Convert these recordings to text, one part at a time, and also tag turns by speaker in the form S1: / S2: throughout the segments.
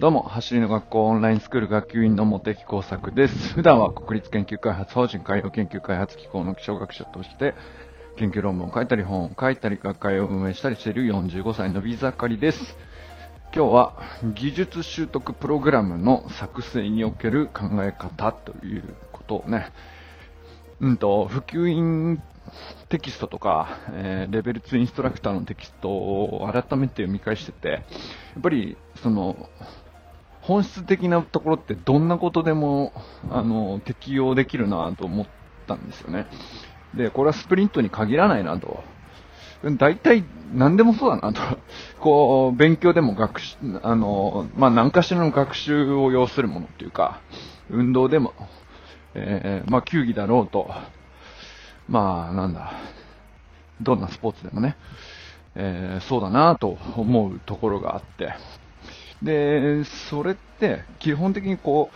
S1: どうも、走りの学校オンラインスクール学級委員の茂木工作です。普段は国立研究開発法人海洋研究開発機構の気象学者として、研究論文を書いたり本を書いたり学会を運営したりしている45歳のビザカリです。今日は技術習得プログラムの作成における考え方ということをね、うんと、普及員テキストとか、えー、レベル2インストラクターのテキストを改めて読み返してて、やっぱり、その、本質的なところってどんなことでも、あの、適用できるなと思ったんですよね。で、これはスプリントに限らないなと。大体何でもそうだなと。こう、勉強でも学習、あの、まあ、何かしらの学習を要するものっていうか、運動でも、えー、まあ、球技だろうと、まあ、なんだ、どんなスポーツでもね、えー、そうだなと思うところがあって、で、それって基本的にこ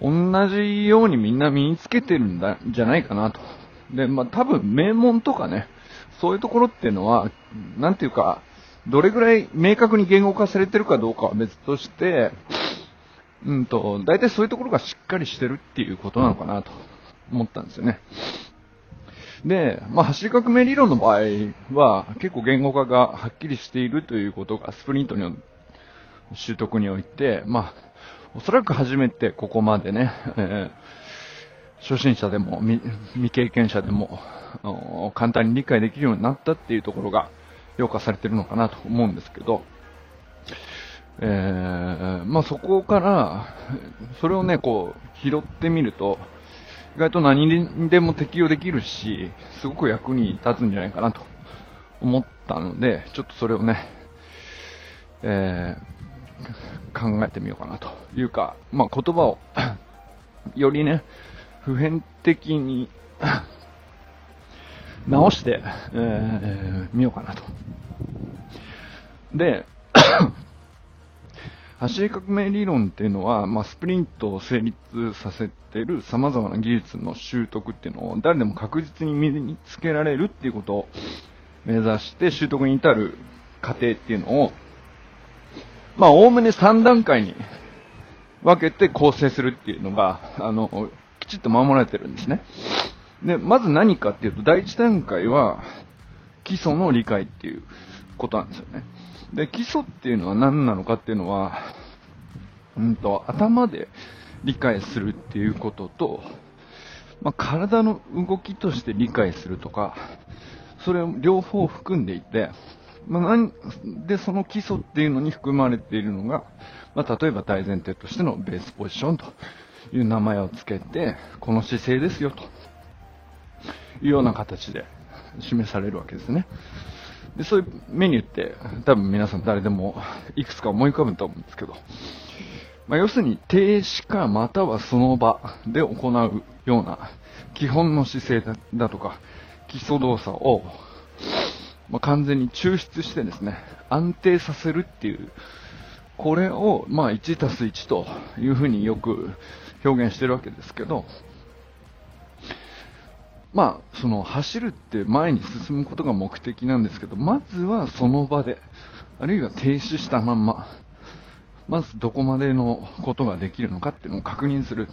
S1: う、同じようにみんな身につけてるんだ、じゃないかなと。で、まあ多分名門とかね、そういうところっていうのは、なんていうか、どれぐらい明確に言語化されてるかどうかは別として、うんと、大体そういうところがしっかりしてるっていうことなのかなと思ったんですよね。で、まあ、走り革命理論の場合は、結構言語化がはっきりしているということが、スプリントの習得において、まあ、おそらく初めてここまでね、えー、初心者でも未経験者でも簡単に理解できるようになったっていうところが評価されてるのかなと思うんですけど、えー、まあそこから、それをね、こう、拾ってみると、意外と何にでも適用できるし、すごく役に立つんじゃないかなと思ったので、ちょっとそれをね、えー、考えてみようかなというか、まあ、言葉を よりね、普遍的に 直して、えー、みようかなと。で、走り革命理論っていうのは、まあ、スプリントを成立させてる様々な技術の習得っていうのを誰でも確実に身につけられるっていうことを目指して習得に至る過程っていうのを、まあ、おおむね3段階に分けて構成するっていうのが、あの、きちっと守られてるんですね。で、まず何かっていうと、第一段階は、基礎の理解っていうことなんですよね。で、基礎っていうのは何なのかっていうのは、うんと、頭で理解するっていうことと、まあ、体の動きとして理解するとか、それを両方含んでいて、まあ、で、その基礎っていうのに含まれているのが、まあ、例えば大前提としてのベースポジションという名前を付けて、この姿勢ですよというような形で示されるわけですね。で、そういうメニューって多分皆さん誰でもいくつか思い浮かぶと思うんですけど、まあ、要するに停止かまたはその場で行うような基本の姿勢だとか基礎動作を、まあ、完全に抽出してですね、安定させるっていう、これをまあ1たす1というふうによく表現してるわけですけど、まあ、その走るって前に進むことが目的なんですけど、まずはその場で、あるいは停止したまんま、まずどこまでのことができるのかっていうのを確認する。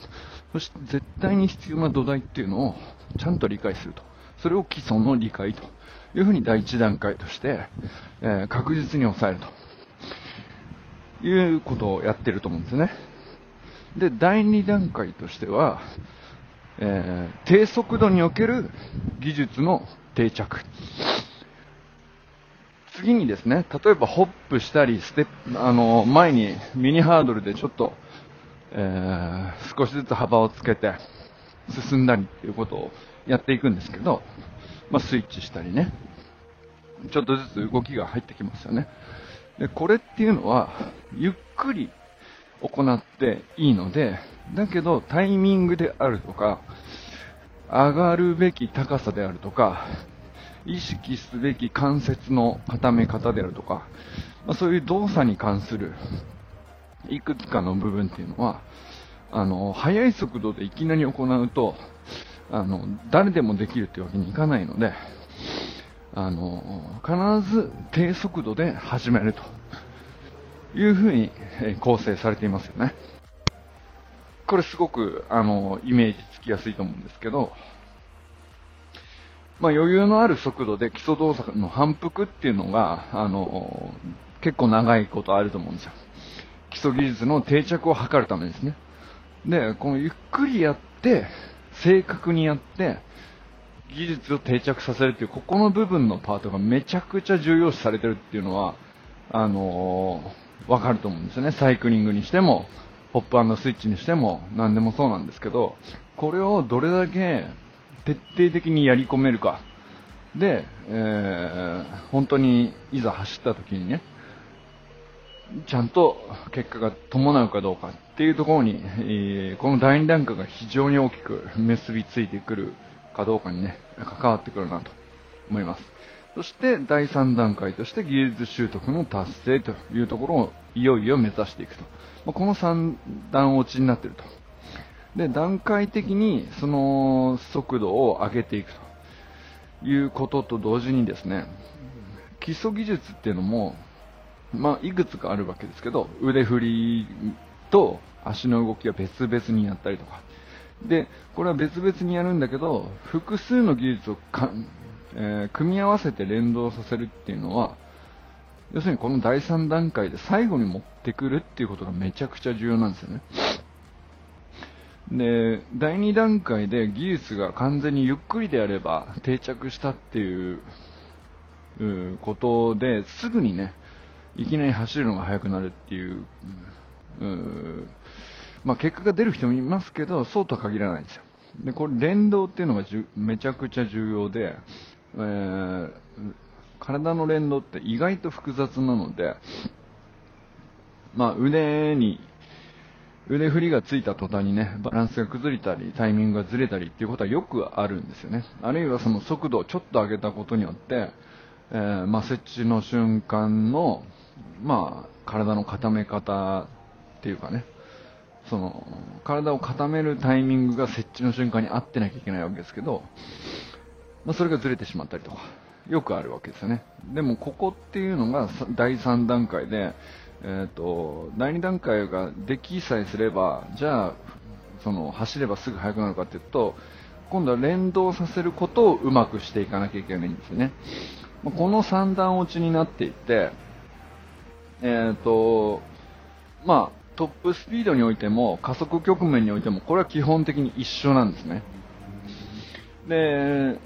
S1: そして絶対に必要な土台っていうのをちゃんと理解すると。それを基礎の理解というふうに第一段階として、えー、確実に抑えるということをやってると思うんですね。で、第二段階としては、えー、低速度における技術の定着。次にですね、例えばホップしたり、ステ、あの、前にミニハードルでちょっと、えー、少しずつ幅をつけて進んだりっていうことをやっていくんですけど、まあ、スイッチしたりね、ちょっとずつ動きが入ってきますよね。で、これっていうのは、ゆっくり行っていいので、だけどタイミングであるとか、上がるべき高さであるとか、意識すべき関節の固め方であるとか、まあ、そういう動作に関するいくつかの部分っていうのは、あの、速い速度でいきなり行うと、あの、誰でもできるっていうわけにいかないので、あの、必ず低速度で始めるというふうに構成されていますよね。これすごく、あの、イメージつきやすいと思うんですけど、まあ余裕のある速度で基礎動作の反復っていうのが、あの、結構長いことあると思うんですよ。基礎技術の定着を図るためですね。で、このゆっくりやって、正確にやって、技術を定着させるっていう、ここの部分のパートがめちゃくちゃ重要視されてるっていうのは、あのー、わかると思うんですよね。サイクリングにしても、ホップスイッチにしても、何でもそうなんですけど、これをどれだけ徹底的にやり込めるか。で、えー、本当にいざ走った時にね、ちゃんと結果が伴うかどうかっていうところに、えー、この第2段階が非常に大きく結びついてくるかどうかにね、関わってくるなと思います。そして第3段階として技術習得の達成というところをいよいよ目指していくと。まこの3段落ちになっていると。で、段階的にその速度を上げていくということと同時にですね、基礎技術っていうのも、まあ、いくつかあるわけですけど、腕振りと足の動きは別々にやったりとか。で、これは別々にやるんだけど、複数の技術をか、えー、組み合わせて連動させるっていうのは、要するにこの第3段階で最後に持ってくるっていうことがめちゃくちゃ重要なんですよね。で、第2段階で技術が完全にゆっくりであれば定着したっていうことですぐにね、いきなり走るのが速くなるっていう、うまあ、結果が出る人もいますけど、そうとは限らないんですよ。で、これ連動っていうのがめちゃくちゃ重要で、えー、体の連動って意外と複雑なので、まあ、腕に、腕振りがついた途端にね、バランスが崩れたり、タイミングがずれたりっていうことはよくあるんですよね。あるいはその速度をちょっと上げたことによって、えー、まあ、設置の瞬間の、まあ、体の固め方っていうかね、その、体を固めるタイミングが設置の瞬間に合ってなきゃいけないわけですけど、まあ、それがずれてしまったりとか、よくあるわけですよね。でも、ここっていうのが第3段階で、えっ、ー、と、第2段階ができさえすれば、じゃあ、その、走ればすぐ速くなるかっていうと、今度は連動させることをうまくしていかなきゃいけないんですよね。まこの3段落ちになっていて、えっ、ー、と、まあ、トップスピードにおいても、加速局面においても、これは基本的に一緒なんですね。で、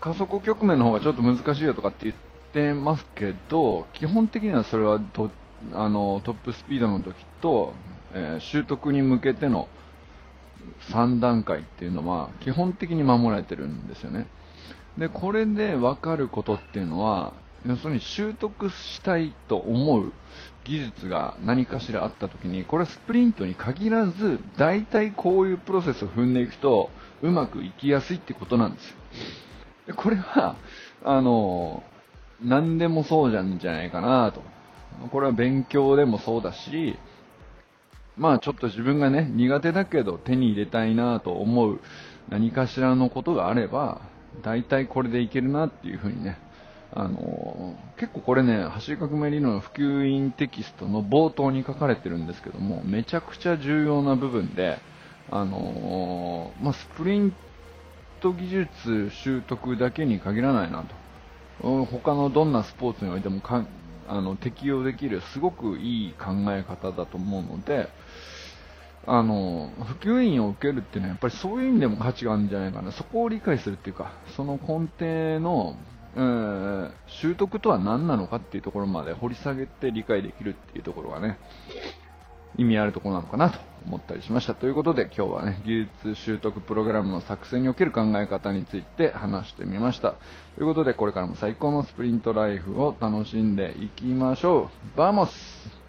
S1: 加速局面の方がちょっと難しいよとかって言ってますけど、基本的にはそれはとあのトップスピードの時と、えー、習得に向けての3段階っていうのは基本的に守られてるんですよね。で、これで分かることっていうのは、要するに習得したいと思う技術が何かしらあった時に、これはスプリントに限らず、大体こういうプロセスを踏んでいくと、うまくいきやすいってことなんですよ。でこれは、あの、何でもそうじゃんじゃないかなと。これは勉強でもそうだし、まあちょっと自分がね、苦手だけど手に入れたいなと思う何かしらのことがあれば、大体これでいけるなっていうふうにね、あの結構これね、走り革命理論の普及員テキストの冒頭に書かれてるんですけども、めちゃくちゃ重要な部分で、あのまあ、スプリント技術習得だけに限らないなと。他のどんなスポーツにおいてもかあの適用できるすごくいい考え方だと思うので、あの、普及員を受けるっていうのはやっぱりそういう意味でも価値があるんじゃないかな。そこを理解するっていうか、その根底のえー、習得とは何なのかっていうところまで掘り下げて理解できるっていうところがね、意味あるところなのかなと思ったりしました。ということで今日はね、技術習得プログラムの作成における考え方について話してみました。ということでこれからも最高のスプリントライフを楽しんでいきましょう。バモス